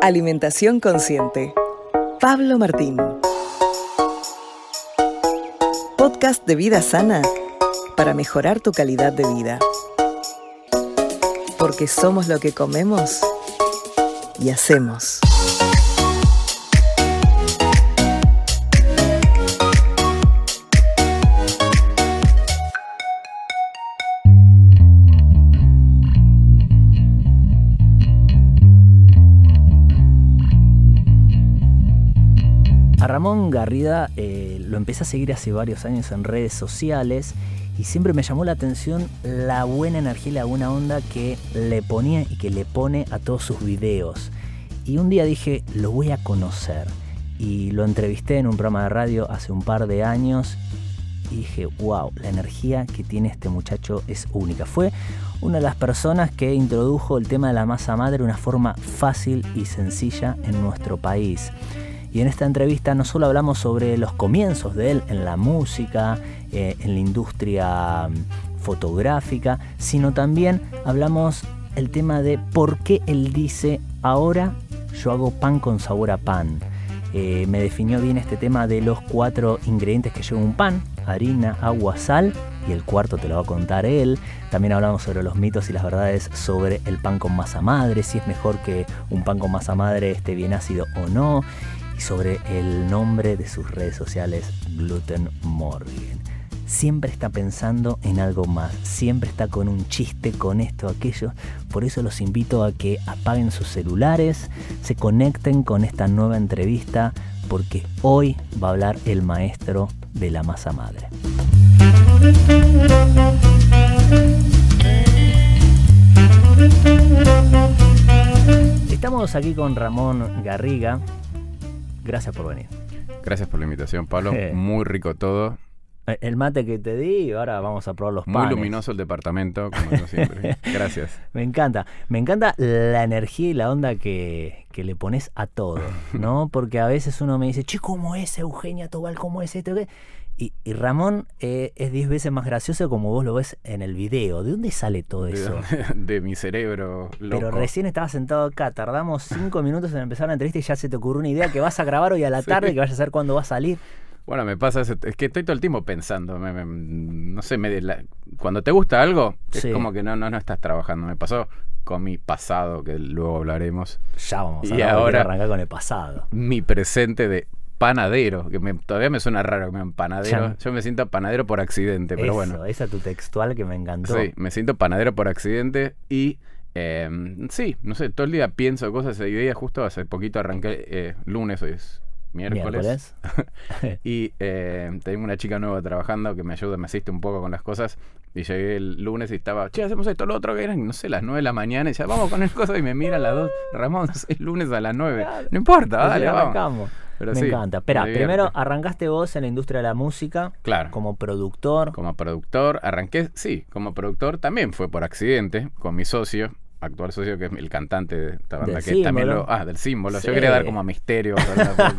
Alimentación Consciente. Pablo Martín. Podcast de vida sana para mejorar tu calidad de vida. Porque somos lo que comemos y hacemos. Garrida eh, lo empecé a seguir hace varios años en redes sociales y siempre me llamó la atención la buena energía y la buena onda que le ponía y que le pone a todos sus videos. Y un día dije, lo voy a conocer. Y lo entrevisté en un programa de radio hace un par de años y dije, wow, la energía que tiene este muchacho es única. Fue una de las personas que introdujo el tema de la masa madre de una forma fácil y sencilla en nuestro país. Y en esta entrevista no solo hablamos sobre los comienzos de él en la música, eh, en la industria mm, fotográfica, sino también hablamos el tema de por qué él dice ahora yo hago pan con sabor a pan. Eh, me definió bien este tema de los cuatro ingredientes que lleva un pan, harina, agua, sal, y el cuarto te lo va a contar él. También hablamos sobre los mitos y las verdades sobre el pan con masa madre, si es mejor que un pan con masa madre esté bien ácido o no sobre el nombre de sus redes sociales, Gluten Morgan. Siempre está pensando en algo más, siempre está con un chiste, con esto, aquello. Por eso los invito a que apaguen sus celulares, se conecten con esta nueva entrevista, porque hoy va a hablar el maestro de la masa madre. Estamos aquí con Ramón Garriga, Gracias por venir. Gracias por la invitación, Pablo. Muy rico todo. Eh, el mate que te di, ahora vamos a probar los panes. Muy luminoso el departamento, como siempre. Gracias. Me encanta. Me encanta la energía y la onda que, que, le pones a todo, ¿no? Porque a veces uno me dice, che, ¿cómo es Eugenia Tobal? ¿Cómo es esto? Y, y, Ramón eh, es diez veces más gracioso como vos lo ves en el video. ¿De dónde sale todo eso? De, de mi cerebro. Loco. Pero recién estaba sentado acá, tardamos cinco minutos en empezar la entrevista y ya se te ocurrió una idea que vas a grabar hoy a la tarde, sí. que vas a saber cuándo va a salir. Bueno, me pasa, es que estoy todo el tiempo pensando, me, me, no sé, me, la, cuando te gusta algo, es como que no, no, no estás trabajando. Me pasó con mi pasado, que luego hablaremos. Ya vamos a y ahora arrancar con el pasado. Mi presente de panadero, que me, todavía me suena raro que me llamen panadero. Ya. Yo me siento panadero por accidente, pero Eso, bueno. Esa tu textual que me encantó. Sí, me siento panadero por accidente y eh, sí, no sé, todo el día pienso cosas y ideas. Justo hace poquito arranqué eh, lunes, hoy es miércoles. miércoles. y eh, tengo una chica nueva trabajando que me ayuda, me asiste un poco con las cosas. Y llegué el lunes y estaba, che, hacemos esto, lo otro, que eran, no sé, las 9 de la mañana. Y ya vamos con el cosa y me mira a las 2. Ramón, es lunes a las 9. No importa, dale, vamos. Pero me sí, encanta. Espera, primero arrancaste vos en la industria de la música. Claro. Como productor. Como productor. Arranqué, sí, como productor también fue por accidente con mi socio actual socio que es el cantante de esta banda del que símbolo. también lo ah del símbolo sí. yo quería dar como a misterio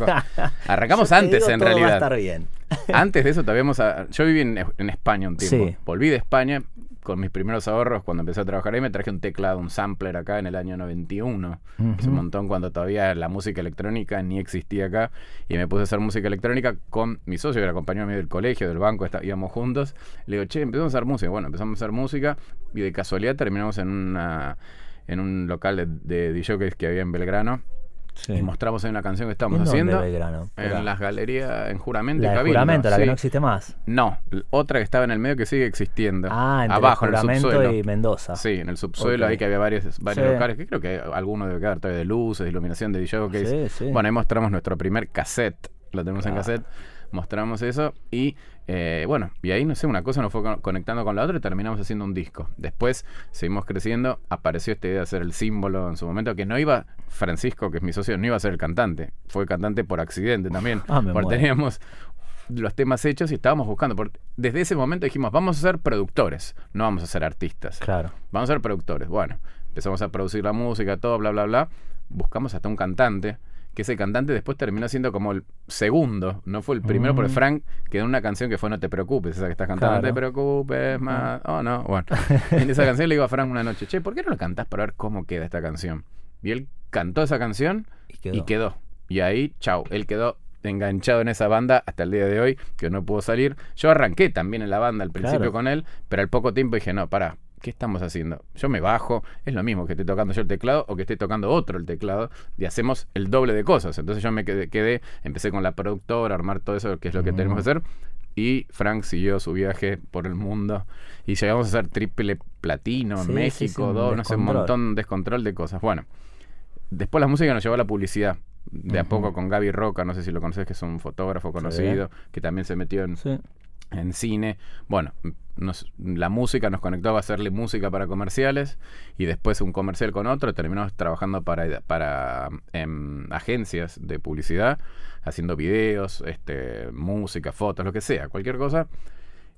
arrancamos antes digo, en realidad va a estar bien. antes de eso todavía yo viví en, en, España un tiempo sí. volví de España con mis primeros ahorros cuando empecé a trabajar ahí me traje un teclado un sampler acá en el año 91 uh -huh. es un montón cuando todavía la música electrónica ni existía acá y me puse a hacer música electrónica con mi socio que era compañero mío del colegio del banco está, íbamos juntos le digo che empezamos a hacer música bueno empezamos a hacer música y de casualidad terminamos en una en un local de, de que había en Belgrano. Sí. Y mostramos ahí una canción que estábamos haciendo. Belgrano? En las galerías, en Juramento. La Cabildo, Juramento, la sí. que no existe más. No, otra que estaba en el medio que sigue existiendo. Ah, entre Abajo, Juramento en el subsuelo. y Mendoza. Sí, en el subsuelo, okay. ahí que había varios, varios sí. locales, que creo que alguno debe quedar todavía de luces, de iluminación, de DJ. Que sí, sí. Bueno, ahí mostramos nuestro primer cassette. Lo tenemos claro. en cassette mostramos eso y eh, bueno, y ahí no sé, una cosa nos fue conectando con la otra y terminamos haciendo un disco. Después seguimos creciendo, apareció esta idea de hacer el símbolo en su momento, que no iba, Francisco, que es mi socio, no iba a ser el cantante, fue cantante por accidente también, ah, porque teníamos los temas hechos y estábamos buscando. Por, desde ese momento dijimos, vamos a ser productores, no vamos a ser artistas. Claro. Vamos a ser productores. Bueno, empezamos a producir la música, todo, bla, bla, bla. Buscamos hasta un cantante que ese cantante después terminó siendo como el segundo, no fue el primero, porque Mm. Frank quedó en una canción que fue No te preocupes, esa que estás cantando, no te preocupes más, oh no, bueno. en esa canción le digo a Frank una noche, che, ¿por qué no lo cantás para ver cómo queda esta canción? Y él cantó esa canción Y quedó. y quedó. Y ahí, chau, él quedó enganchado en esa banda hasta el día de hoy, que no pudo salir. Yo arranqué también en la banda al principio Claro. con él, pero al poco tiempo dije, no, pará, ¿qué estamos haciendo? Yo me bajo, es lo mismo que esté tocando yo el teclado o que esté tocando otro el teclado, y hacemos el doble de cosas. Entonces yo me quedé, quedé empecé con la productora, armar todo eso, que es lo que Mm. tenemos que hacer. Y Frank siguió su viaje por el mundo y llegamos a hacer triple platino en Sí, México, sí, dos, no sé, un montón, descontrol de cosas. Bueno, después la música nos llevó a la publicidad. De a poco con Gaby Roca, no sé si lo conoces, que es un fotógrafo conocido, que también se metió en, Sí. En cine. Bueno, nos- la música nos conectó a hacerle música para comerciales y después un comercial con otro. Terminamos trabajando para, para em, agencias de publicidad, haciendo videos, este, música, fotos, lo que sea, cualquier cosa.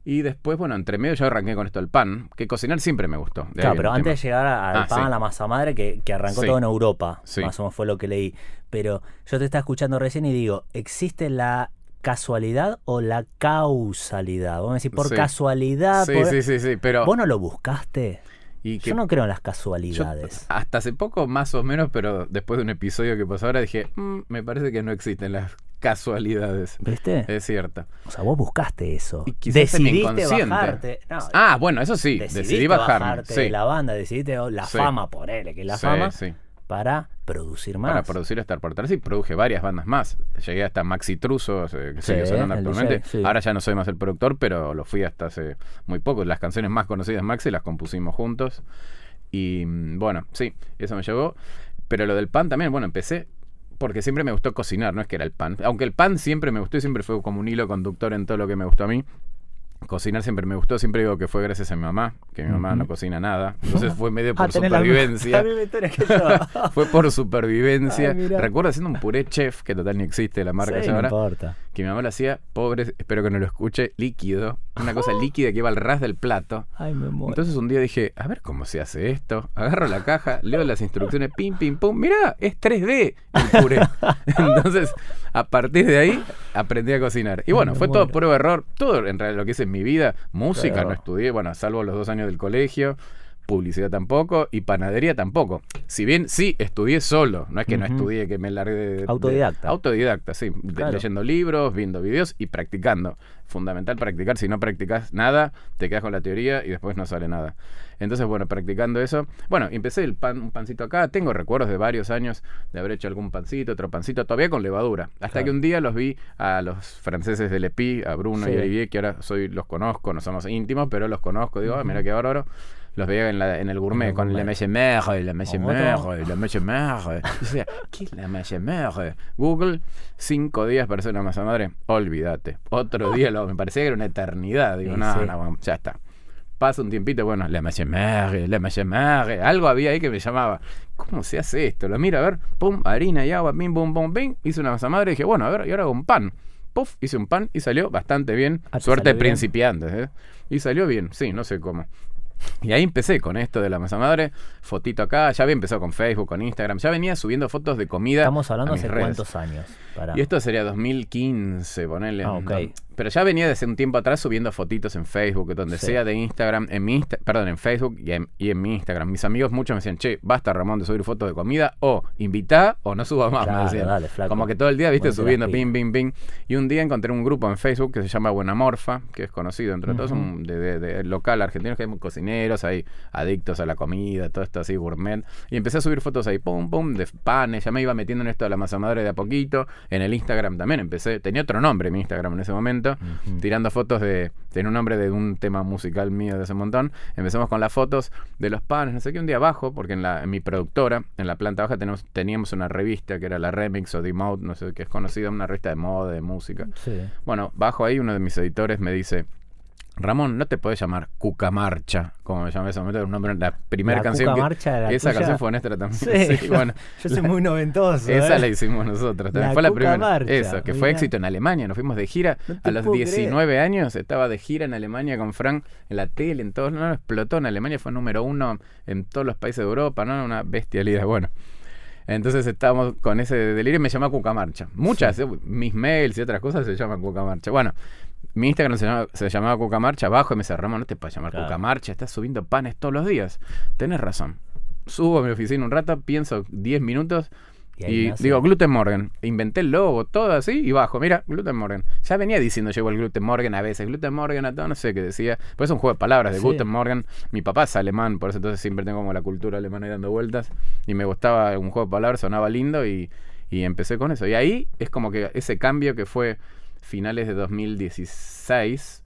Y después, bueno, entre medio yo arranqué con esto del pan, que cocinar siempre me gustó. Claro, pero antes de llegar al Ah, pan, sí. a la masa madre, que, que arrancó Sí. todo en Europa, Sí. más o menos fue lo que leí. Pero yo te estaba escuchando recién y digo, ¿existe la casualidad o la causalidad? Vamos a decir, por Sí. casualidad. Sí, por- sí, sí, sí, pero... ¿Vos no lo buscaste? y que Yo no creo en las Yo casualidades. hasta hace poco, más o menos, pero después de un episodio que pasó ahora, dije, "Mm, me parece que no existen las casualidades. ¿Viste? Es cierto. O sea, vos buscaste eso. Y Decidiste bajarte. No, Ah, bueno, eso sí, decidí bajarme. bajarte sí, de la banda, decidiste la Sí. fama, ponele, que la fama, sí. Para producir más. Para producir Star por atrás y produje varias bandas más. Llegué hasta Maxi Truso, eh, que Sí, sigue sonando actualmente. DJ, sí. Ahora ya no soy más el productor, pero lo fui hasta hace muy poco. Las canciones más conocidas de Maxi las compusimos juntos. Y mm, bueno, sí, eso me llevó. Pero lo del pan también, bueno, empecé porque siempre me gustó cocinar, no es que era el pan. Aunque el pan siempre me gustó y siempre fue como un hilo conductor en todo lo que me gustó a mí. Cocinar siempre me gustó, siempre digo que fue gracias a mi mamá, que mi mamá no cocina nada. Entonces fue medio por Ah, misma- supervivencia. Fue por supervivencia. Ay. Recuerdo haciendo un puré chef, que total ni existe la marca Sí, ya no ahora, importa. Que mi mamá lo hacía, pobre, espero que no lo escuche, líquido. Una cosa líquida que iba al ras del plato. Ay, me muero. Entonces un día dije, a ver cómo se hace esto. Agarro la caja, leo las instrucciones, pim, pim, pum. Mirá, es 3D el puré. Entonces, a partir de ahí, aprendí a cocinar. Y bueno, fue todo muero. prueba error. Todo en realidad lo que hice en mi vida. Música Claro. no estudié, bueno, salvo los dos años del colegio. Publicidad tampoco y panadería tampoco. Si bien sí estudié solo, no es que no estudié, que me largué de, de- Autodidacta. autodidacta, sí. de- leyendo libros, viendo videos y practicando. Fundamental practicar. Si no practicas nada, te quedas con la teoría y después no sale nada. Entonces, bueno, practicando eso. Bueno, empecé el pan, un pancito acá. Tengo recuerdos de varios años de haber hecho algún pancito, otro pancito, todavía con levadura. Hasta Claro. que un día los vi a los franceses del EPI, a Bruno y a Olivier, que ahora soy, los conozco, no somos íntimos, pero los conozco. Digo, ah, mira qué bárbaro. Los veía en, la- en el gourmet con la mère, la mère, la. Y decía, ¿qué es la mère? Google, cinco días para hacer una masa madre. Olvídate. Otro día, lo, me parecía que era una eternidad. Digo, Sí, no, sí. no, ya está. Pasa un tiempito, bueno, la mère, la mère. Algo había ahí que me llamaba. ¿Cómo se hace esto? Lo miro a ver, pum, harina y agua, pim, pum, pum, pim. Hice una masa madre y dije, bueno, a ver, y ahora hago un pan. Puf, hice un pan y salió bastante bien. Ah, ¿te Suerte principiantes, ¿eh? Y salió bien, sí, no sé cómo. Y ahí empecé con esto de la masa madre, fotito acá, ya había empezado con Facebook, con Instagram, ya venía subiendo fotos de comida. Estamos hablando a mis hace redes. cuántos años. Para... Y esto sería 2015, ponele. Ah, ok. Pero ya venía desde un tiempo atrás subiendo fotitos en Facebook, donde Sí. sea de Instagram, en mi Insta- perdón, en Facebook y en, y en mi Instagram. Mis amigos muchos me decían, che, basta Ramón de subir fotos de comida, o invitá o no suba más, me decían. dale, flaco. Como que todo el día, viste, subiendo, ping, ping, ping. Y un día encontré un grupo en Facebook que se llama Buenamorfa, que es conocido entre todos, un- de, de- de local argentinos que hay cocineros, hay adictos a la comida, todo esto así, gourmet. Y empecé a subir fotos ahí, pum, pum, de panes, ya me iba metiendo en esto de la masa madre de a poquito. En el Instagram también empecé, tenía otro nombre mi Instagram en ese momento, Tirando fotos de, un nombre de un tema musical mío de ese montón. Empezamos con las fotos de los panes, no sé qué, un día abajo, porque en, la, en mi productora, en la planta baja, tenemos, teníamos una revista que era la Remix o D-Mode, no sé qué es conocida, una revista de moda, de música. Sí. Bueno, bajo ahí uno de mis editores me dice, Ramón, no te podés llamar Cucamarcha, como me llamé ese momento, era un nombre, la primera La canción que- Cucamarcha era esa tuya. canción fue nuestra también. Sí, Sí, bueno, yo soy muy noventoso. esa ¿eh? la hicimos nosotros. También La fue la primera. Eso, que fue éxito en Alemania. Nos fuimos de gira No a los puedo 19 años. Estaba de gira en Alemania con Frank en la tele, en todos lados. Explotó en Alemania, fue número uno en todos los países de Europa, ¿no? Una bestialidad. Bueno. Entonces estábamos con ese delirio y me llamó Cucamarcha. Muchas, eh, mis mails y otras cosas se llaman Cucamarcha. Bueno, mi Instagram se llamaba, se llamaba Cucamarcha abajo y me dice, Ramón, no te puedes llamar Claro. Cucamarcha, estás subiendo panes todos los días. Tenés razón. Subo a mi oficina un rato, pienso 10 minutos Y digo Gluten Morgan. Inventé el logo, todo así y bajo. Mira, Gluten Morgan. Ya venía diciendo yo el Gluten Morgan a veces. Gluten Morgan a todo, no sé qué decía. Pues es un juego de palabras de Sí. Guten Morgan. Mi papá es alemán, por eso entonces siempre tengo como la cultura alemana dando vueltas. Y me gustaba un juego de palabras, sonaba lindo y, y empecé con eso. Y ahí es como que ese cambio que fue finales de 2016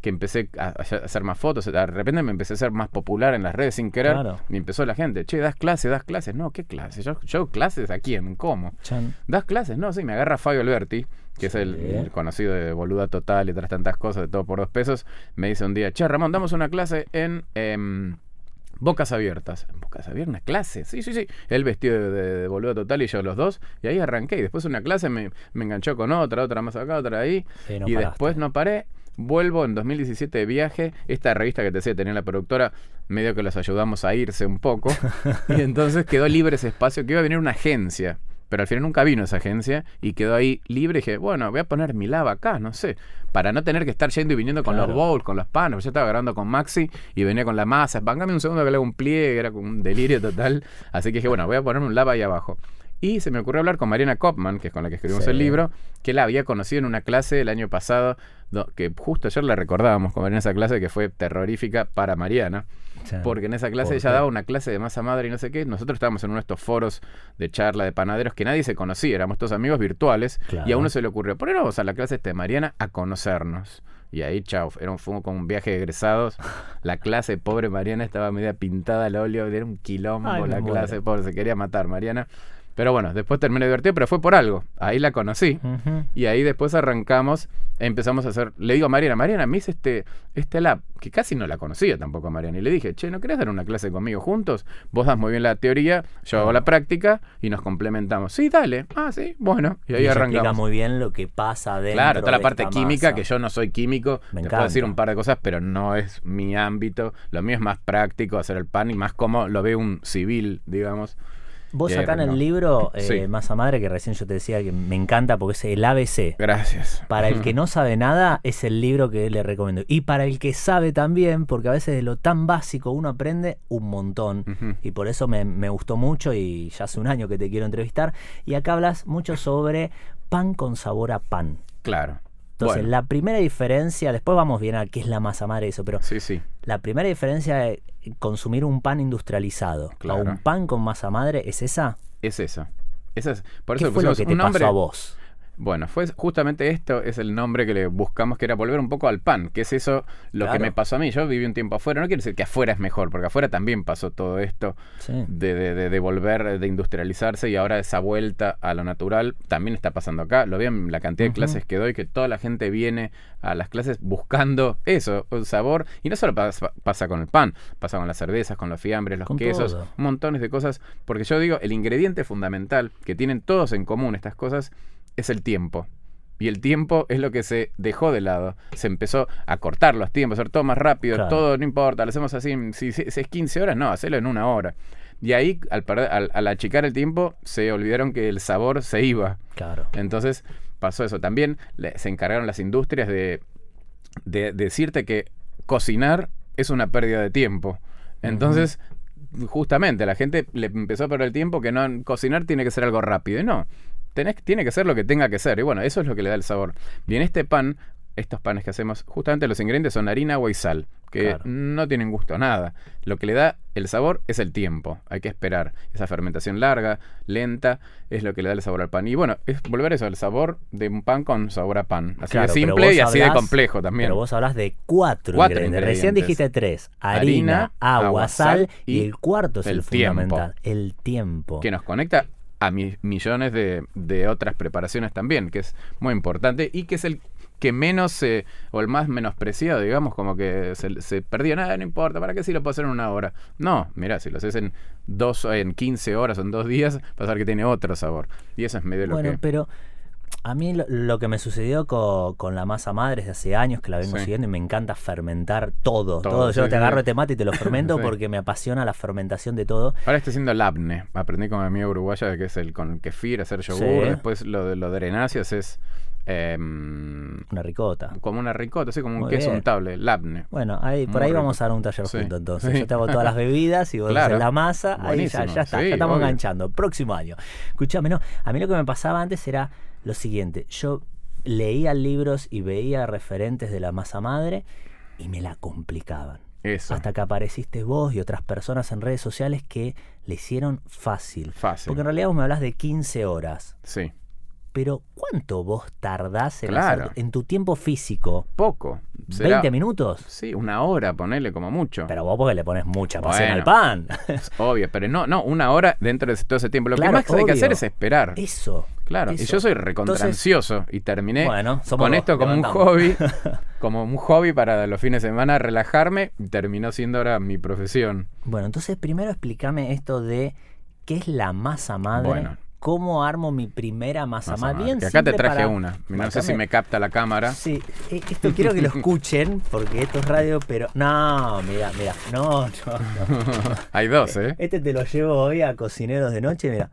que empecé a, hacer más fotos, de repente me empecé a ser más popular en las redes sin querer, Claro. y empezó la gente, che, das clases, das clases, no, ¿qué clases? Yo, yo clases a quién, ¿cómo? Chan. ¿Das clases? No, sí, me agarra Fabio Alberti, que es el conocido de Boluda Total y otras tantas cosas, de todo por dos pesos. Me dice un día, che, Ramón, damos una clase en em, Bocas Abiertas. ¿En Bocas Abiertas? ¿Una clase? Sí, sí, sí. Él vestido de, de, Boluda Total y yo los dos. Y ahí arranqué. Y después una clase me, me enganchó con otra, otra más acá, otra ahí. Sí, no y paraste. después no paré. Vuelvo en 2017 de viaje. Esta revista que te decía tenía la productora, medio que los ayudamos a irse un poco. y entonces quedó libre ese espacio que iba a venir una agencia. Pero al final nunca vino esa agencia y quedó ahí libre. Y dije, bueno, voy a poner mi lava acá, no sé. Para no tener que estar yendo y viniendo con Claro. los bowls, con los panes. Yo estaba grabando con Maxi y venía con la masa. Pángame un segundo que le hago un pliegue, era como un delirio total. Así que dije, bueno, voy a ponerme un lava ahí abajo. Y se me ocurrió hablar con Mariana Kopman, que es con la que escribimos Sí. el libro, que la había conocido en una clase el año pasado, do- que justo ayer la recordábamos con Mariana esa clase que fue terrorífica para Mariana. Porque en esa clase ¿Por ella daba una clase de masa madre y no sé qué. Nosotros estábamos en uno de estos foros de charla de panaderos que nadie se conocía, éramos todos amigos virtuales. Claro. Y a uno se le ocurrió, ¿por qué no vamos a la clase de Mariana a conocernos? Y ahí, chao, era un, fue como un viaje de egresados. La clase, pobre Mariana, estaba media pintada al óleo, era un quilombo Ay, la clase, pobre, se quería matar Mariana. Pero bueno, después terminé divertido, pero fue por algo. Ahí la conocí. Y ahí después arrancamos, empezamos a hacer. Le digo a Mariana, Mariana, me hice este, este lab, que casi no la conocía tampoco a Mariana. Y le dije, che, ¿no querés dar una clase conmigo juntos? Vos das muy bien la teoría, yo hago la práctica y nos complementamos. Sí, dale. Ah, sí, bueno. Y ahí Y explica arrancamos. muy bien lo que pasa adentro Claro, toda la de parte química, masa. que yo no soy químico, Me te puedo decir encanta. un par de cosas, pero no es mi ámbito. Lo mío es más práctico, hacer el pan y más como lo ve un civil, digamos. Vos acá en el libro, eh, Sí. Masa Madre, que recién yo te decía que me encanta porque es el ABC. Gracias. Para el que no sabe nada, es el libro que le recomiendo. Y para el que sabe también, porque a veces de lo tan básico uno aprende un montón. Y por eso me, me gustó mucho y ya hace un año que te quiero entrevistar. Y acá hablas mucho sobre pan con sabor a pan. Claro. Entonces, Bueno, la primera diferencia, después vamos bien a qué es la masa madre eso, pero sí, sí. la primera diferencia es consumir un pan industrializado Claro. o un pan con masa madre, ¿es esa? Es eso. Esa es, por eso ¿Qué fue lo que te un nombre. pasó a vos? Bueno, fue justamente esto, es el nombre que le buscamos, que era volver un poco al pan, que es eso lo que me pasó a mí. Yo viví un tiempo afuera, no quiere decir que afuera es mejor, porque afuera también pasó todo esto Sí. de, de, de- de volver, de industrializarse y ahora esa vuelta a lo natural también está pasando acá. Lo veo en la cantidad de clases que doy, que toda la gente viene a las clases buscando eso, un sabor. Y no solo pasa, pasa con el pan, pasa con las cervezas, con los fiambres, los Con quesos, todo. montones de cosas. Porque yo digo, el ingrediente fundamental que tienen todos en común estas cosas es el tiempo. Y el tiempo es lo que se dejó de lado. Se empezó a cortar los tiempos, a hacer todo más rápido, Claro. todo no importa, lo hacemos así. Si, si- si es 15 horas, no, hacelo en una hora. Y ahí, al, al, al achicar el tiempo, se olvidaron que el sabor se iba. Claro. Entonces pasó eso. También le- se encargaron las industrias de, de decirte que cocinar es una pérdida de tiempo. Entonces, justamente, la gente le empezó a perder el tiempo que no cocinar tiene que ser algo rápido. Y no, tenés, tiene que ser lo que tenga que ser. Y bueno, eso es lo que le da el sabor. Bien, este pan, estos panes que hacemos, justamente los ingredientes son harina, agua y sal, que Claro. no tienen gusto a nada. Lo que le da el sabor es el tiempo. Hay que esperar. Esa fermentación larga, lenta, es lo que le da el sabor al pan. Y bueno, es volver eso, el sabor de un pan con sabor a pan. Así Claro, de simple y así de complejo también. Pero vos hablas de cuatro, Cuatro ingredientes. Recién dijiste tres. Harina, Harina, agua, agua, sal y, y el cuarto es el, el tiempo. fundamental. El tiempo. que nos conecta a mi- millones de, de otras preparaciones también, que es muy importante y que es el que menos se, o el más menospreciado, digamos, como que se, se perdió, nada, no importa, ¿para qué si lo puedo hacer en una hora? No, mira, si lo haces en dos, en 15 horas o en dos días, ver que tiene otro sabor. Y eso es medio lo Bueno, que... pero A mí lo, lo que me sucedió co- con, la masa madre desde hace años que la vengo Sí. siguiendo y me encanta fermentar todo. Todo, Todo, yo sí, te agarro este mate y te lo fermento porque me apasiona la fermentación de todo. Ahora estoy haciendo labne. Aprendí con mi amiga uruguaya de que es el con kefir, hacer yogur. Después lo de lo de herenáceas es em, Una ricota. como una ricota, así como un Muy queso bien. untable, labne. Bueno, ahí, por Muy ahí rico. vamos a dar un taller Sí. juntos entonces. Sí. Yo te hago todas las bebidas y vos Claro. haces la masa. Ahí ya, Buenísimo. ya está, Sí, ya estamos obvio. enganchando. Próximo año. Escuchame, no. A mí lo que me pasaba antes era lo siguiente. Yo leía libros y veía referentes de la masa madre y me la complicaban. Eso. Hasta que apareciste vos y otras personas en redes sociales que le hicieron fácil. Fácil. Porque en realidad vos me hablas de 15 horas. Sí. Pero ¿cuánto vos tardás en, Claro. hacer- en tu tiempo físico? Poco. Será- ¿20 minutos? Sí, una hora, ponele como mucho. Pero vos porque le pones mucha pasión al Bueno. pan. Obvio, pero no, no, una hora dentro de todo ese tiempo. Lo Claro, que más hay que hacer es esperar. Eso. Claro, y yo soy recontrancioso y terminé Bueno, con dos, esto como un hobby, como un hobby para los fines de semana relajarme y terminó siendo ahora mi profesión. Bueno, entonces primero explícame esto de qué es la masa madre. Bueno. ¿Cómo armo mi primera masa, Masa madre? Bien Que acá te traje para- una. No sé si me capta la cámara. Sí, eh, esto quiero que lo escuchen porque esto es radio, pero no, mira, mira, no, no, no. Hay dos, ¿eh? Este te lo llevo hoy a cocineros de noche, mira.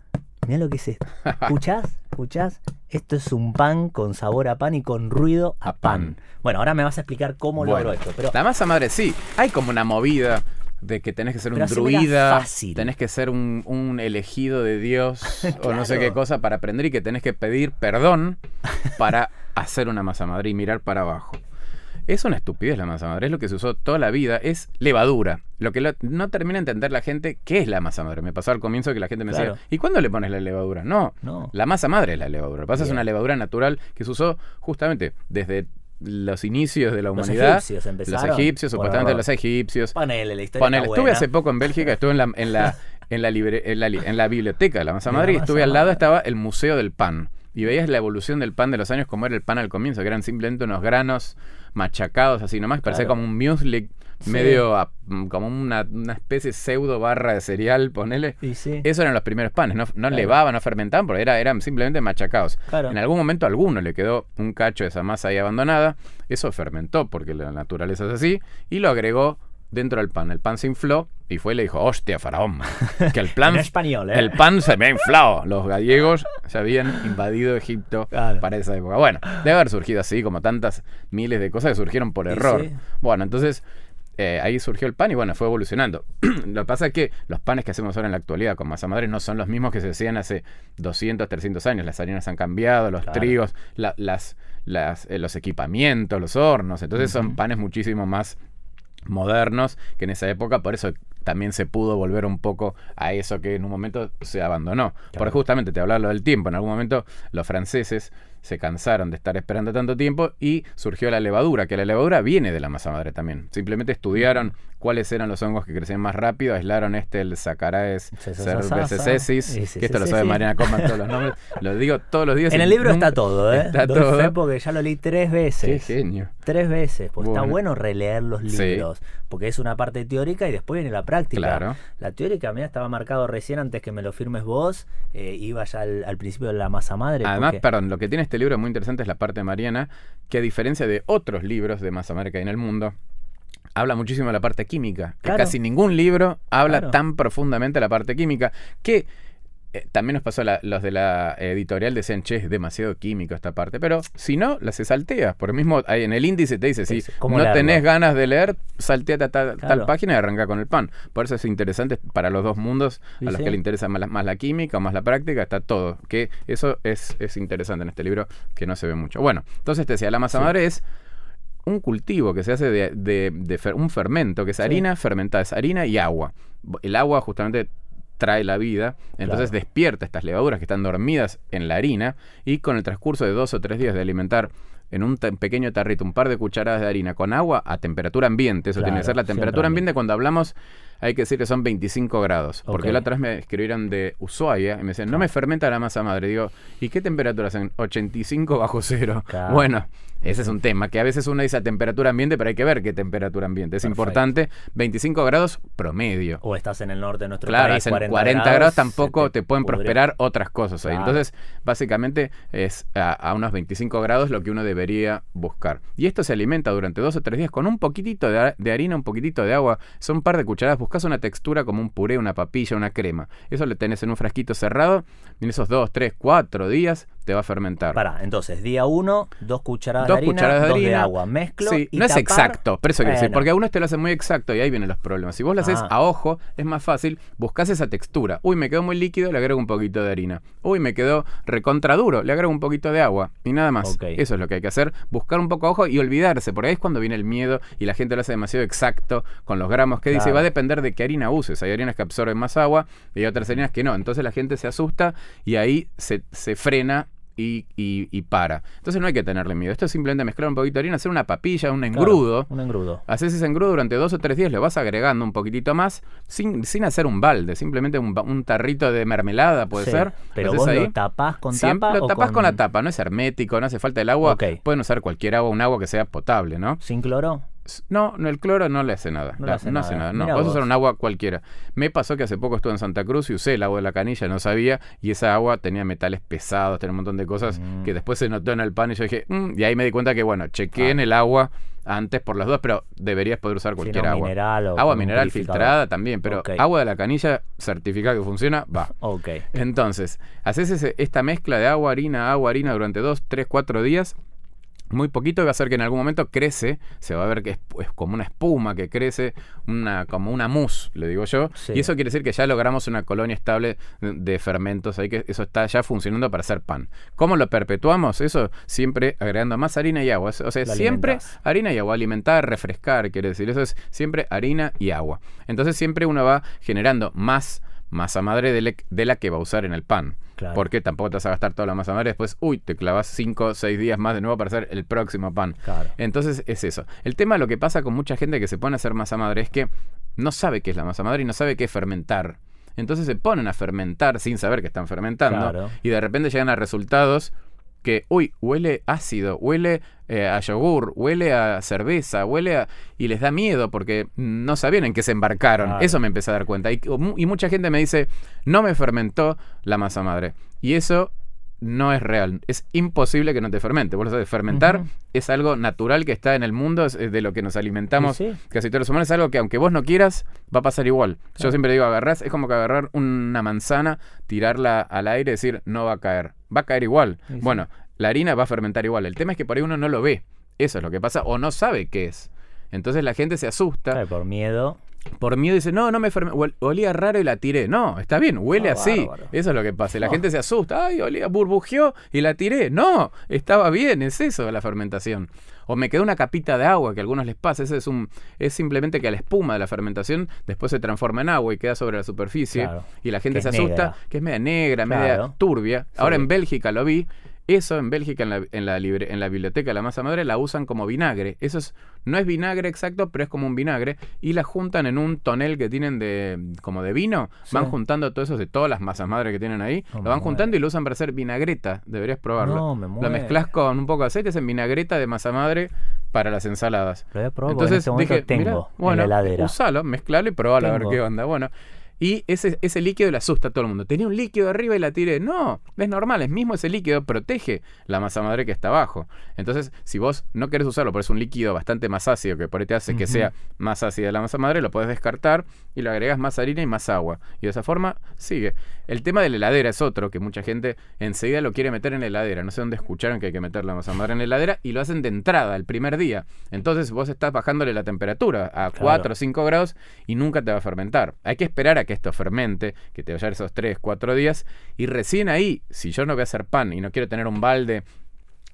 Mira lo que es esto. ¿Escuchás? ¿Escuchás? Esto es un pan con sabor a pan y con ruido a, A pan. pan. Bueno, ahora me vas a explicar cómo Bueno, logro esto. Pero La masa madre, sí. Hay como una movida de que tenés que ser un Pero druida, fácil. tenés que ser un, un elegido de Dios o no sé qué cosa para aprender y que tenés que pedir perdón para hacer una masa madre y mirar para abajo. Es una estupidez la masa madre, es lo que se usó toda la vida, es levadura. Lo que lo- no termina de entender la gente, ¿qué es la masa madre? Me pasó al comienzo que la gente me Claro. decía, ¿y cuándo le pones la levadura? No, No. la masa madre es la levadura. Lo que pasa es Bien. una levadura natural que se usó justamente desde los inicios de la Los humanidad. egipcios empezaron. Los egipcios, supuestamente los egipcios. Ponele, la historia Ponele, está estuve buena. hace poco en Bélgica, estuve en la, en la, en la, libre- en la, en la biblioteca de la masa madre y estuve al lado estaba el Museo del Pan. Y veías la evolución del pan de los años como era el pan al comienzo, que eran simplemente unos granos machacados así nomás, parecía Claro. como un muesli Sí. medio a- mm, como una, una especie de pseudo barra de cereal, ponele. Y sí. Esos eran los primeros panes, no, no Claro. levaban, no fermentaban, porque era, eran simplemente machacados. Claro. En algún momento a alguno le quedó un cacho de esa masa ahí abandonada, eso fermentó, porque la naturaleza es así, y lo agregó dentro del pan. El pan se infló y fue y le dijo, hostia, faraón, que el plan... En español, ¿eh? El pan se me ha inflado. Los gallegos se habían invadido Egipto Claro. para esa época. Bueno, debe haber surgido así, como tantas miles de cosas que surgieron por error. sí. Bueno, entonces eh, ahí surgió el pan y bueno, fue evolucionando. Lo que pasa es que los panes que hacemos ahora en la actualidad con masa madre no son los mismos que se hacían hace 200, 300 años. Las harinas han cambiado, los Claro. trigos, la- las, las, eh, los equipamientos, los hornos. Entonces son panes muchísimo más modernos que en esa época, por eso también se pudo volver un poco a eso que en un momento se abandonó. Claro. Porque justamente te hablaba lo del tiempo, en algún momento los franceses se cansaron de estar esperando tanto tiempo y surgió la levadura, que la levadura viene de la masa madre también. Simplemente estudiaron cuáles eran los hongos que crecían más rápido, aislaron este, el Sacaraes cervecesesis, que esto lo sabe. Mariana Coman todos los nombres, lo digo todos los días. En el libro está todo, ¿eh? Está todo. porque ya lo leí tres Qué veces. genio. Tres veces. Pues está Bueno. releer los libros. Porque es una parte teórica y después viene la práctica. Claro. La teórica, mira, estaba marcado recién antes que me lo firmes vos. eh, iba ya al, principio de la masa madre. Además, perdón, lo que tiene este libro muy interesante es la parte de Mariana, que a diferencia de otros libros de masa madre que hay en el mundo, habla muchísimo de la parte química. Que casi ningún libro habla Claro. tan profundamente de la parte química. Que eh, también nos pasó, la- los de la editorial decían, che, es demasiado químico esta parte. Pero si no, la se saltea. Por mismo, ahí en el índice te dice, si Es- ¿cómo no tenés ganas de leer, salteate a tal, Claro. tal página y arranca con el pan. Por eso es interesante para los dos mundos, a los sí. que le interesa más la, más la química o más la práctica, está todo. Que eso es, es interesante en este libro, que no se ve mucho. Bueno, entonces te decía, la masa Sí. madre es un cultivo que se hace de, de- de fer- un fermento, que es Sí. harina fermentada, es harina y agua. El agua justamente trae la vida, entonces Claro. despierta estas levaduras que están dormidas en la harina y con el transcurso de dos o tres días de alimentar en un pequeño tarrito un par de cucharadas de harina con agua a temperatura ambiente, eso tiene que ser la temperatura ambiente cuando hablamos, hay que decir que son 25 grados. Porque la otra vez me escribieron de Ushuaia y me decían, no me fermenta la masa madre. Digo, ¿y qué temperatura hacen? 85 bajo cero. Claro. Bueno, ese es un tema, que a veces uno dice a temperatura ambiente, pero hay que ver qué temperatura ambiente. Es Perfecto. importante, 25 grados promedio. O estás en el norte de nuestro Claro, país, en 40, 40, grados, tampoco te, pueden pudre. prosperar otras cosas ahí. Claro. Entonces, básicamente es a, a unos 25 grados lo que uno debería buscar. Y esto se alimenta durante dos o tres días con un poquitito de, de harina, un poquitito de agua. Son un par de cucharadas. Una textura como un puré, una papilla, una crema. Eso lo tenés en un frasquito cerrado. En esos dos, tres, cuatro días te va a fermentar. Pará, entonces, día uno, dos cucharadas Dos de harina, cucharadas de dos de harina. agua. Mezclo Sí, y no es exacto, pero eso quiere decir, Bueno. porque algunos te lo hacen muy exacto y ahí vienen los problemas. Si vos lo haces Ah. a ojo, es más fácil, buscas esa textura. Uy, me quedó muy líquido, le agrego un poquito de harina. Uy, me quedó recontra duro, le agrego un poquito de agua y nada más. Eso es lo que hay que hacer, buscar un poco a ojo y olvidarse, porque ahí es cuando viene el miedo y la gente lo hace demasiado exacto con los gramos que dice, Claro. va a depender de qué harina uses. Hay harinas que absorben más agua y hay otras harinas que no. Entonces la gente se asusta y ahí se, se frena. Y, y- y para. Entonces no hay que tenerle miedo. Esto es simplemente mezclar un poquito de harina, hacer una papilla, un Claro, engrudo. un engrudo. Haces ese engrudo durante dos o tres días, le vas agregando un poquitito más, sin, sin hacer un balde, simplemente un, un tarrito de mermelada puede Sí, ser. Pero vos ahí. lo tapás con Siempre tapa lo tapás con... la tapa, no es hermético, no hace falta el agua. Pueden usar cualquier agua, un agua que sea potable, ¿no? ¿Sin cloro? No, no, el cloro no le hace nada. No le La- hace no nada. hace nada. No, Mira puedes vos. usar un agua cualquiera. Me pasó que hace poco estuve en Santa Cruz y usé el agua de la canilla, no sabía, y esa agua tenía metales pesados, tenía un montón de cosas Mm. que después se notó en el pan y yo dije, "Mm", y ahí me di cuenta que, bueno, chequeé Ah. en el agua antes por las dos, pero deberías poder usar Si cualquier no, agua. mineral o Agua mineral filtrada también, pero agua de la canilla certificada que funciona, va. Ok. Entonces, haces ese- esta mezcla de agua, harina, agua, harina durante dos, tres, cuatro días. Muy poquito va a hacer que en algún momento crece, se va a ver que es, es como una espuma que crece, una, como una mousse, le digo yo. Sí. Y eso quiere decir que ya logramos una colonia estable de, fermentos, ahí que eso está ya funcionando para hacer pan. ¿Cómo lo perpetuamos? Eso siempre agregando más harina y agua. O sea, siempre harina y agua, alimentar, refrescar, quiere decir, eso es siempre harina y agua. Entonces siempre uno va generando más masa madre de, le- de la que va a usar en el pan. Claro. Porque tampoco te vas a gastar toda la masa madre. Después, uy, te clavas 5 o 6 días más de nuevo para hacer el próximo pan. Claro. Entonces es eso. El tema, lo que pasa con mucha gente que se pone a hacer masa madre es que no sabe qué es la masa madre y no sabe qué es fermentar. Entonces se ponen a fermentar sin saber que están fermentando. Claro. Y de repente llegan a resultados que, uy, huele ácido, huele eh, a yogur, huele a cerveza, huele a... Y les da miedo porque no sabían en qué se embarcaron. Claro. Eso me empecé a dar cuenta. Y, y mucha gente me dice, no me fermentó la masa madre. Y eso no es real. Es imposible que no te fermente. Vos lo sabés, fermentar es algo natural que está en el mundo, es de lo que nos alimentamos Sí, sí. casi todos los humanos. Es algo que aunque vos no quieras, va a pasar igual. Yo siempre digo, agarrás, es como que agarrar una manzana, tirarla al aire y decir, no va a caer. Va a caer igual. Sí, sí. Bueno, la harina va a fermentar igual. El tema es que por ahí uno no lo ve. Eso es lo que pasa. O no sabe qué es. Entonces la gente se asusta. Claro, por miedo. Por miedo dice, no, no me fermentó. Olía raro y la tiré. No, está bien, huele Ah, así. bárbaro. Eso es lo que pasa. La Oh. gente se asusta. Ay, olía, burbujeó y la tiré. No, estaba bien, es eso la fermentación. O me quedó una capita de agua que a algunos les pasa. Eso es un, es simplemente que la espuma de la fermentación después se transforma en agua y queda sobre la superficie. Claro. Y la gente Que se asusta, negra. que es media negra, Claro. media turbia. Ahora Sí. en Bélgica lo vi. Eso en Bélgica, en la, en la, libre- en la biblioteca de la masa madre, la usan como vinagre. Eso es, no es vinagre exacto, pero es como un vinagre. Y la juntan en un tonel que tienen de como de vino. Sí. Van juntando todo eso de todas las masas madre que tienen ahí. No lo van juntando y lo usan para hacer vinagreta. Deberías probarlo. No, me lo mezclas con un poco de aceite, en vinagreta de masa madre para las ensaladas. Lo en Entonces este dije, tengo mira, en bueno, la heladera. usalo, mezclalo y probalo a ver qué onda. Bueno, y ese, ese líquido le asusta a todo el mundo. Tenía un líquido arriba y la tiré. No, es normal, es mismo ese líquido protege la masa madre que está abajo. Entonces, si vos no querés usarlo, pero es un líquido bastante más ácido que por ahí te hace que sea más ácida la masa madre, lo podés descartar y le agregas más harina y más agua. Y de esa forma sigue. El tema de la heladera es otro que mucha gente enseguida lo quiere meter en la heladera. No sé dónde escucharon que hay que meter la masa madre en la heladera y lo hacen de entrada, el primer día. Entonces vos estás bajándole la temperatura a 4 o 5 grados y nunca te va a fermentar. Hay que esperar a que esto fermente, que te vaya esos 3, 4 días y recién ahí, si yo no voy a hacer pan y no quiero tener un balde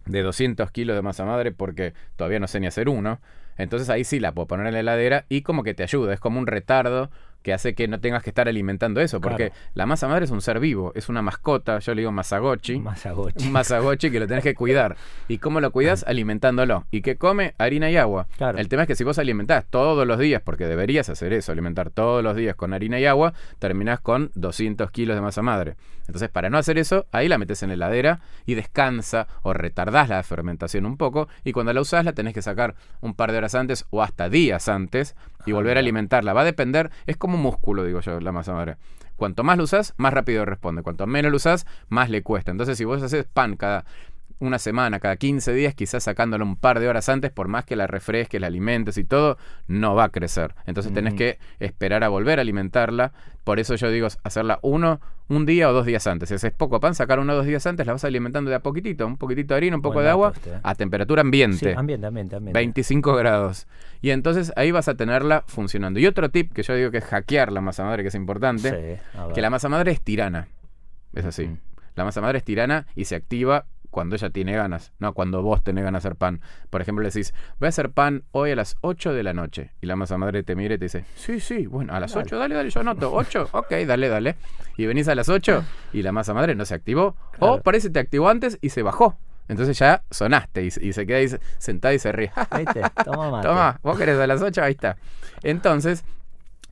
de 200 kilos de masa madre porque todavía no sé ni hacer uno. Entonces ahí sí la puedo poner en la heladera y como que te ayuda, es como un retardo que hace que no tengas que estar alimentando eso, porque Claro. la masa madre es un ser vivo, es una mascota, yo le digo masagochi, Masagochi. un masagochi que lo tenés que cuidar. ¿Y cómo lo cuidas? Alimentándolo. ¿Y qué come? Harina y agua. Claro. El tema es que si vos alimentás todos los días, porque deberías hacer eso, alimentar todos los días con harina y agua, terminás con 200 kilos de masa madre. Entonces, para no hacer eso, ahí la metes en la heladera y descansa o retardás la fermentación un poco. Y cuando la usás, la tenés que sacar un par de horas antes o hasta días antes y volver a alimentarla. Va a depender, es como un músculo, digo yo, la masa madre. Cuanto más lo usás, más rápido responde. Cuanto menos lo usás, más le cuesta. Entonces, si vos haces pan cada una semana, cada 15 días, quizás sacándolo un par de horas antes, por más que la refresques, la alimentes y todo, no va a crecer. Entonces tenés Ujú. que esperar a volver a alimentarla. Por eso yo digo hacerla uno, un día o dos días antes. Si haces poco pan, sacar uno o dos días antes, la vas alimentando de a poquitito, un poquitito de harina, un poco Buen de agua, este, eh. a temperatura ambiente. Sí, ambiente, ambiente, ambiente. 25 grados. Y entonces ahí vas a tenerla funcionando. Y otro tip que yo digo que es hackear la masa madre, que es importante, Sí, que la masa madre es tirana. Es así. Ujú. La masa madre es tirana y se activa cuando ella tiene ganas, no cuando vos tenés ganas de hacer pan. Por ejemplo, le decís, voy a hacer pan hoy a las 8 de la noche. Y la masa madre te mira y te dice, sí, sí, bueno, a las Dale. 8, dale, dale, yo anoto. 8, ok, dale, dale. Y venís a las 8 y la masa madre no se activó. Claro. O parece que te activó antes y se bajó. Entonces ya sonaste y, y se queda ahí sentada y se ríe. ¿Viste? Toma mate. Toma, vos querés a las 8, ahí está. Entonces,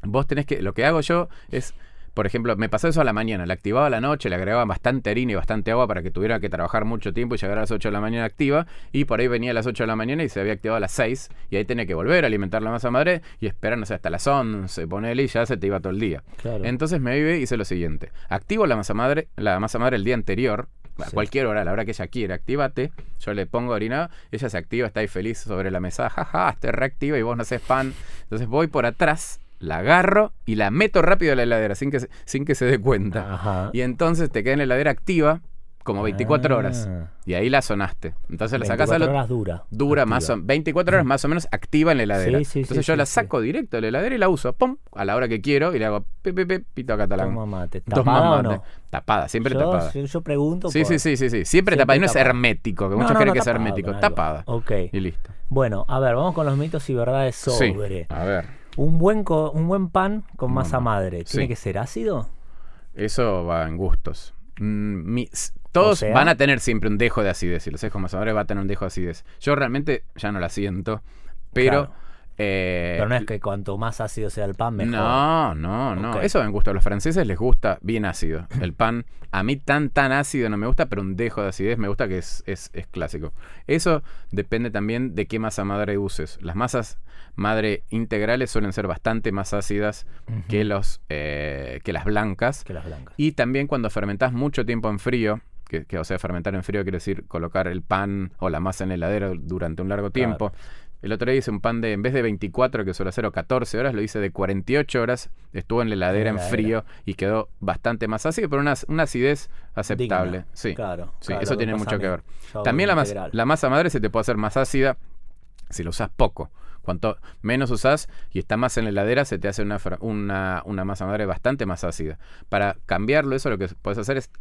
vos tenés que. Lo que hago yo es. Por ejemplo, me pasó eso a la mañana, la activaba a la noche, le agregaba bastante harina y bastante agua para que tuviera que trabajar mucho tiempo y llegar a las 8 de la mañana activa. Y por ahí venía a las 8 de la mañana y se había activado a las 6. Y ahí tenía que volver a alimentar la masa madre y esperar, no sé, hasta las 11, ponele y ya se te iba todo el día. Claro. Entonces me iba y hice lo siguiente. Activo la masa madre, la masa madre el día anterior. A cualquier hora, a la hora que ella quiera, actívate. Yo le pongo harina, ella se activa, está ahí feliz sobre la mesa, jaja, te reactiva y vos no haces pan. Entonces voy por atrás, la agarro y la meto rápido a la heladera sin que se, sin que se dé cuenta. Ajá. Y entonces te queda en la heladera activa como 24 horas. Ah. Y ahí la sonaste. Entonces la sacás 24 al otro. horas dura. Dura activa. más o 24 horas más o menos activa en la heladera. Sí, sí, Entonces sí, yo la saco directo de la heladera y la uso, pum, a la hora que quiero y le hago pi, pi, pi, pito catalán. Toma mate. Toma ¿Tapada o mate. no? Tapada, siempre yo, tapada. Yo, yo pregunto Sí, por- sí, sí, sí, sí. Siempre, Siempre tapada. Y no es hermético, que No, muchos no, creen que es hermético. Tapada. Ok. Y listo. Bueno, a ver, vamos con los mitos y verdades sobre. A ver. Un buen, co- un buen pan con masa Mamá. madre. ¿Tiene Sí. que ser ácido? Eso va en gustos. Mm, todos O sea- van a tener siempre un dejo de acidez. Y los hijos masadores va a tener un dejo de acidez. Yo realmente ya no la siento. Pero. Claro. Eh, Pero no es que cuanto más ácido sea el pan, mejor. No, no, no. Eso va en gusto. A los franceses les gusta bien ácido. El pan, a mí tan, tan ácido no me gusta, pero un dejo de acidez me gusta que es, es, es clásico. Eso depende también de qué masa madre uses. Las masas madre integrales suelen ser bastante más ácidas que, los, eh, que las blancas. Que las blancas. Y también cuando fermentás mucho tiempo en frío, que, que, o sea, fermentar en frío quiere decir colocar el pan o la masa en la heladera durante un largo tiempo. El otro día hice un pan de, en vez de 24, que suele hacer, o 14 horas, lo hice de 48 horas. Estuvo en la heladera En frío y quedó bastante más ácido, pero una, una acidez aceptable. Digna. Sí, Claro. sí claro, eso tiene mucho que ver. También la, mas- la masa madre se te puede hacer más ácida si lo usás poco. Cuanto menos usás y está más en la heladera, se te hace una, una, una masa madre bastante más ácida. Para cambiarlo, eso lo que puedes hacer es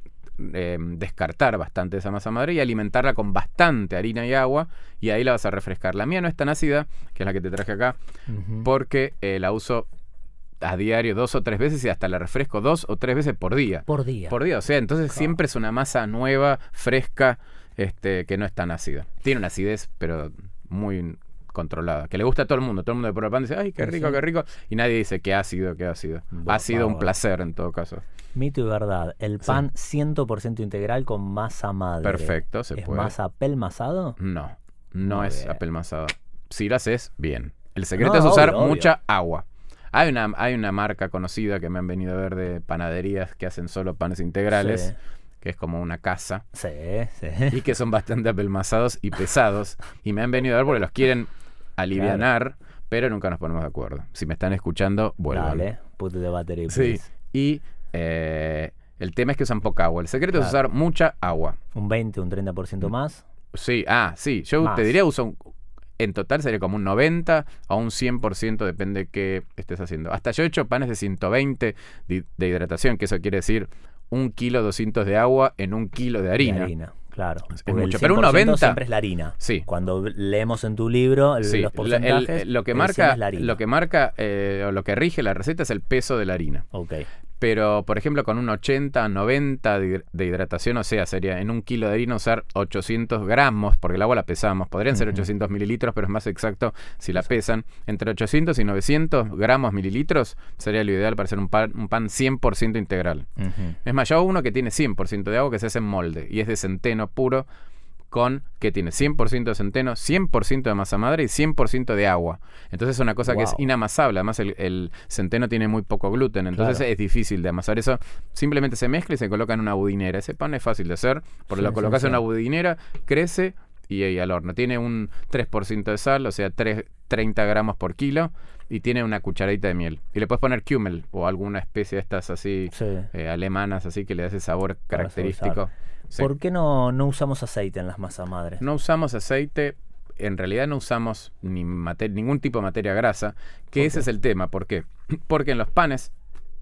eh, descartar bastante esa masa madre y alimentarla con bastante harina y agua y ahí la vas a refrescar. La mía no es tan ácida, que es la que te traje acá, porque eh, la uso a diario dos o tres veces y hasta la refresco dos o tres veces por día. Por día. Por día, o sea, entonces Claro. siempre es una masa nueva, fresca, este, que no es tan ácida. Tiene una acidez, pero muy controlada. Que le gusta a todo el mundo. Todo el mundo de prueba pan dice, ay, qué rico, sí. qué rico. Y nadie dice qué ácido, qué ácido. Ha sido un placer en todo caso. Mito y verdad. El Sí. pan 100% integral con masa madre. Perfecto, se ¿Es puede. masa apelmazado? No, no Muy es bien. apelmazado. Si lo haces, bien. El secreto No, es usar obvio, obvio. mucha agua. Hay una, hay una marca conocida que me han venido a ver de panaderías que hacen solo panes integrales, que es como una casa. Sí, sí. y que son bastante apelmazados y pesados. Y me han venido a ver porque los quieren alivianar, pero nunca nos ponemos de acuerdo. Si me están escuchando, vuelvan. Dale, put the battery, Sí. Y eh, el tema es que usan poca agua. El secreto es usar mucha agua. Un 20, un 30% más. Sí, ah, sí. Yo Más. te diría uso un- en total sería como un 90 a un 100%, depende de qué estés haciendo. Hasta yo he hecho panes de 120 de, de hidratación, que eso quiere decir un kilo 200 de agua en un kilo de de harina. harina, Y Claro. Es el mucho, pero un 100% 90 siempre es la harina. Sí. Cuando leemos en tu libro el- Sí, los el- porcentajes, el- lo que el 100 marca, es la harina. lo que marca eh, o lo que rige la receta es el peso de la harina. Ok. Pero, por ejemplo, con un 80, 90 de, hidratación, o sea, sería en un kilo de harina usar 800 gramos, porque el agua la pesamos. Podrían ser Ujú. 800 mililitros, pero es más exacto si la pesan. Entre 800 y 900 gramos mililitros sería lo ideal para hacer un pan, un pan 100% integral. Es más, yo uno que tiene 100% de agua que se hace en molde y es de centeno puro con que tiene 100% de centeno, 100% de masa madre y 100% de agua. Entonces es una cosa que es inamasable. Además el, el centeno tiene muy poco gluten, entonces Claro. es difícil de amasar eso. Simplemente se mezcla y se coloca en una budinera. Ese pan es fácil de hacer, porque Sí, lo sí, colocas en una budinera, crece y, y al horno. Tiene un 3% de sal, o sea, 3, 30 gramos por kilo. Y tiene una cucharadita de miel. Y le puedes poner Kümmel o alguna especie de estas así Sí. eh, alemanas, así que le da ese sabor característico. Sí. ¿Por qué no, no usamos aceite en las masas madres? No usamos aceite, en realidad no usamos ni ningún tipo de materia grasa, que ese es el tema. ¿Por qué? Porque en los panes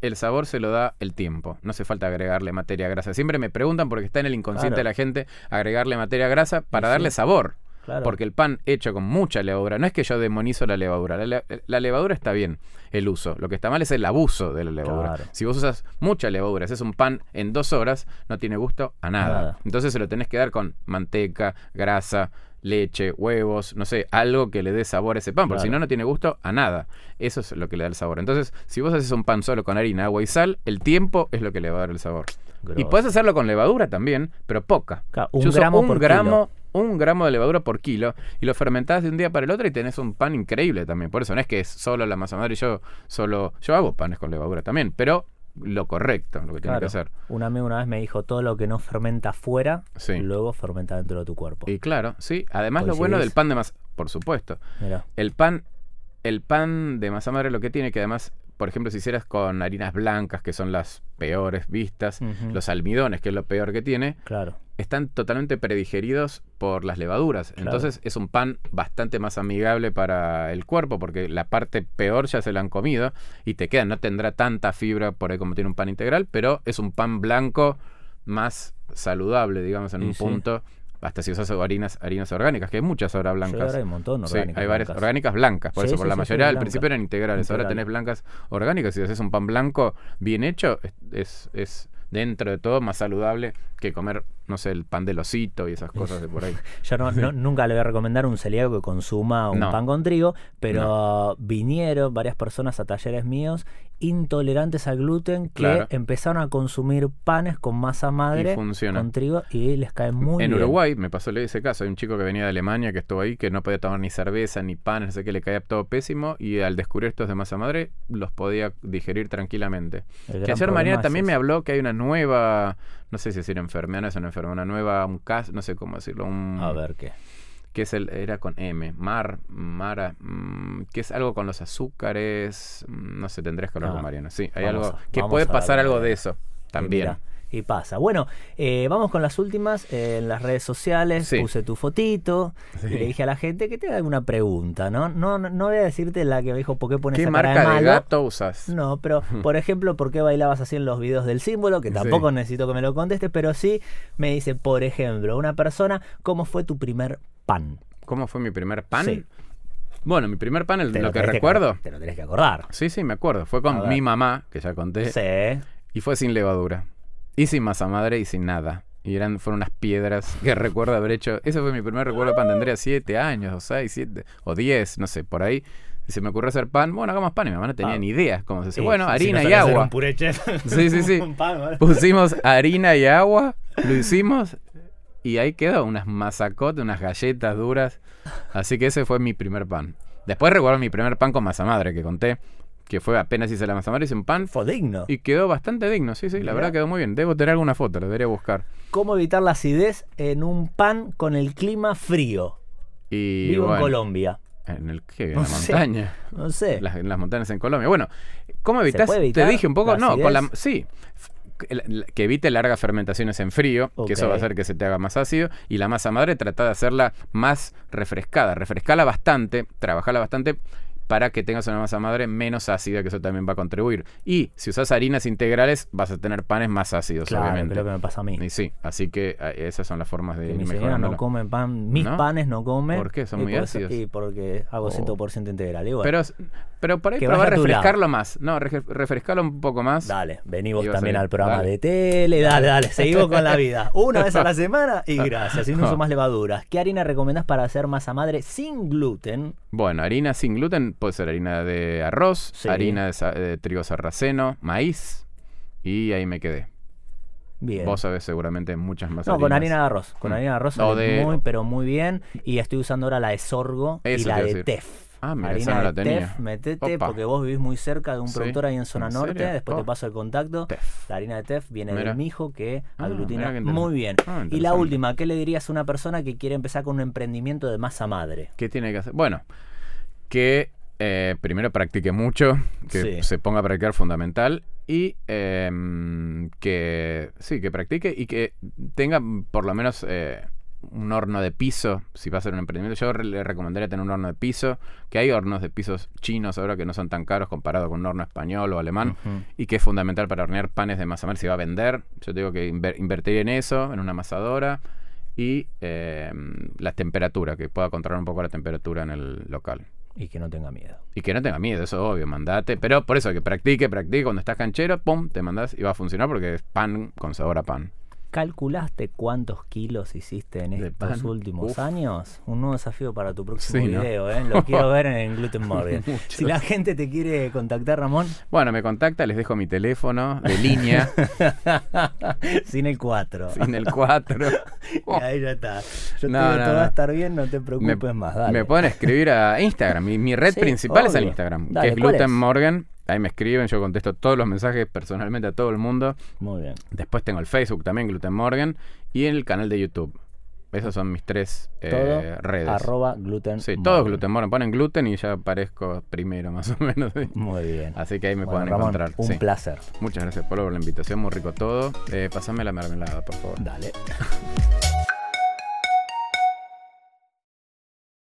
el sabor se lo da el tiempo. No hace falta agregarle materia grasa. Siempre me preguntan porque está en el inconsciente Claro. de la gente agregarle materia grasa para darle sabor. Claro. Porque el pan hecho con mucha levadura, no es que yo demonizo la levadura, la, le- la levadura está bien, el uso. Lo que está mal es el abuso de la levadura. Claro. Si vos usas mucha levadura, haces un pan en dos horas, no tiene gusto a nada. Nada. Entonces se lo tenés que dar con manteca, grasa, leche, huevos, no sé, algo que le dé sabor a ese pan, porque si no, no tiene gusto a nada. Eso es lo que le da el sabor. Entonces, si vos haces un pan solo con harina, agua y sal, el tiempo es lo que le va a dar el sabor. Y puedes hacerlo con levadura también, pero poca. Claro, un Yo uso gramo un por gramo, un gramo de levadura por kilo y lo fermentás de un día para el otro y tenés un pan increíble también. Por eso no es que es solo la masa madre, yo solo yo hago panes con levadura también, pero lo correcto, lo que tiene que hacer. Un amigo una vez me dijo, todo lo que no fermenta afuera, Sí. luego fermenta dentro de tu cuerpo. Y claro, sí, además lo bueno del pan de masa, por supuesto. El pan el pan de masa madre lo que tiene que además, por ejemplo, si hicieras con harinas blancas, que son las peores vistas, los almidones, que es lo peor que tiene, claro. Están totalmente predigeridos por las levaduras. Claro. Entonces es un pan bastante más amigable para el cuerpo porque la parte peor ya se la han comido y te queda, no tendrá tanta fibra por ahí como tiene un pan integral, pero es un pan blanco más saludable, digamos, en Y un sí. punto. Hasta si usas harinas, harinas orgánicas, que hay muchas ahora blancas. ahora hay un montón Sí, orgánicas hay varias blancas. orgánicas blancas, por Sí, eso, por la mayoría al principio eran integrales, ahora tenés blancas orgánicas, si haces un pan blanco bien hecho, es, es, es dentro de todo más saludable que comer, no sé, el pan del osito y esas cosas de por ahí. Yo no, no- nunca le voy a recomendar un celíaco que consuma un No. pan con trigo, pero vinieron varias personas a talleres míos intolerantes al gluten que Claro. empezaron a consumir panes con masa madre con trigo y les cae muy en bien. Uruguay me pasó ese caso, hay un chico que venía de Alemania que estuvo ahí, que no podía tomar ni cerveza ni pan, no sé qué, le caía todo pésimo y al descubrir estos de masa madre los podía digerir tranquilamente. El Que ayer Mariana es también me habló que hay una nueva, no sé si decir enfermedad, no es una enfermedad, una nueva, un caso, no sé cómo decirlo, un, A ver qué. que es el, era con M, Mar, Mara, mm, que es algo con los azúcares, mm, no sé, tendrías que hablar Ah, con Mariana, sí, hay algo, a- que puede pasar algo de eso también. mira, Y pasa. Bueno, eh, vamos con las últimas. eh, en las redes sociales Sí. puse tu fotito Sí. y le dije a la gente que te haga alguna pregunta, ¿no? No, no, no voy a decirte la que me dijo por qué pones ¿Qué esa cara marca de de, malo. gato usas? No, pero por ejemplo, ¿por qué bailabas así en los videos del símbolo? Que Sí. tampoco necesito que me lo contestes, pero sí me dice, por ejemplo, una persona, ¿cómo fue tu primer pan? ¿Cómo fue mi primer pan? Bueno, mi primer pan, el- Te lo que recuerdo. te lo tenés que acordar. Sí, sí, me acuerdo. Fue con mi mamá, que ya conté, Sí. y fue sin levadura. Y sin masa madre y sin nada. Y eran, fueron unas piedras que recuerdo haber hecho. Ese fue mi primer recuerdo de pan. Tendría siete años, o seis, siete, o diez, no sé, por ahí. Y se me ocurrió hacer pan. Bueno, hagamos pan. Y mi mamá no tenía Ah. ni idea cómo se hace. Bueno, harina y agua. un puré chef, Sí, sí, sí. pan, ¿vale? Pusimos harina y agua, lo hicimos y ahí quedó unas masacotes, unas galletas duras. Así que ese fue mi primer pan. Después recuerdo mi primer pan con masa madre que conté, que fue apenas hice la masa madre, hice un pan Fue digno. y quedó bastante digno. Sí, sí, la Mirá. verdad quedó muy bien. Debo tener alguna foto, la debería buscar. ¿Cómo evitar la acidez en un pan con el clima frío? Y Vivo en Colombia. ¿En el qué? En No la sé. montaña. No sé. Las, en las montañas en Colombia. Bueno, ¿cómo evitas? Te dije un poco, no, con la, sí, que evite largas fermentaciones en frío, que eso va a hacer que se te haga más ácido, y la masa madre trata de hacerla más refrescada, refrescala bastante, trabajala bastante, para que tengas una masa madre menos ácida, que eso también va a contribuir. Y si usas harinas integrales, vas a tener panes más ácidos, Claro, obviamente. creo que me pasa a mí. Y sí, así que eh, esas son las formas de mi señora no come pan, mis ¿No? panes no come. ¿Por qué? Son Y muy por eso- ácidos. Y porque hago Oh. 100% integral. Bueno, Pero, pero por ahí Que probar refrescarlo más. No, refrescarlo un poco más. dale, a también al programa Dale. de tele, dale, dale, seguimos con la vida. Una vez a la semana y gracias, sin uso más levaduras. ¿Qué harina recomendás para hacer masa madre sin gluten? Bueno, harina sin gluten puede ser harina de arroz, Sí. harina de, de trigo sarraceno, maíz y ahí me quedé. Bien. Vos sabés seguramente muchas más No, con harina de arroz. Con Mm. harina de arroz de- muy, pero muy bien. Y estoy usando ahora la de sorgo y la de tef. Ah, mira, harina no de la tenía. tef, metete Opa. porque vos vivís muy cerca de un Sí, productor ahí en zona ¿en norte. Después te Oh. paso el contacto. Tef. La harina de tef viene Mira. del mijo que Ah, aglutina muy bien. Ah, y la última, ¿qué le dirías a una persona que quiere empezar con un emprendimiento de masa madre? ¿Qué tiene que hacer? Bueno, que eh, primero practique mucho, que Sí. se ponga a practicar fundamental y em, que sí, que practique y que tenga por lo menos eh, un horno de piso, si va a hacer un emprendimiento. Yo le recomendaría tener un horno de piso, que hay hornos de pisos chinos ahora que no son tan caros comparado con un horno español o alemán y que es fundamental para hornear panes de masa madre si va a vender. Yo digo que inver- invertiría en eso, en una amasadora y eh, la temperatura, que pueda controlar un poco la temperatura en el local. Y que no tenga miedo. Y que no tenga miedo, eso obvio, mandate. Pero por eso que practique, practique. Cuando estás canchero, pum, te mandás y va a funcionar porque es pan con sabor a pan. ¿Calculaste cuántos kilos hiciste en De estos pan. últimos Uf. años? Un nuevo desafío para tu próximo Sí, ¿no? video, ¿eh? Lo quiero ver en Gluten Morgan. Si la gente te quiere contactar, Ramón, Bueno, me contacta, les dejo mi teléfono de línea, sin el 4. sin el 4. Y ahí ya está. Yo No, te digo, no, todo va a estar bien, no te Me, preocupes más. Dale. me pueden escribir a Instagram. Mi, mi red Sí, principal es el. Instagram, Dale, que es ¿cuál Gluten es? Morgan. Ahí me escriben, yo contesto todos los mensajes personalmente a todo el mundo. Muy bien. Después tengo el Facebook también, Gluten Morgan, y el canal de YouTube. Esas son mis tres eh, Todo redes. arroba gluten. Sí, todos Gluten Morgan. Ponen gluten y ya aparezco primero, más o menos. Muy bien. Así que ahí me Bueno, pueden Ramón, encontrar. Un Sí. placer. Muchas gracias, Pablo, por la invitación. Muy rico todo. Eh, pasame la mermelada, por favor. Dale.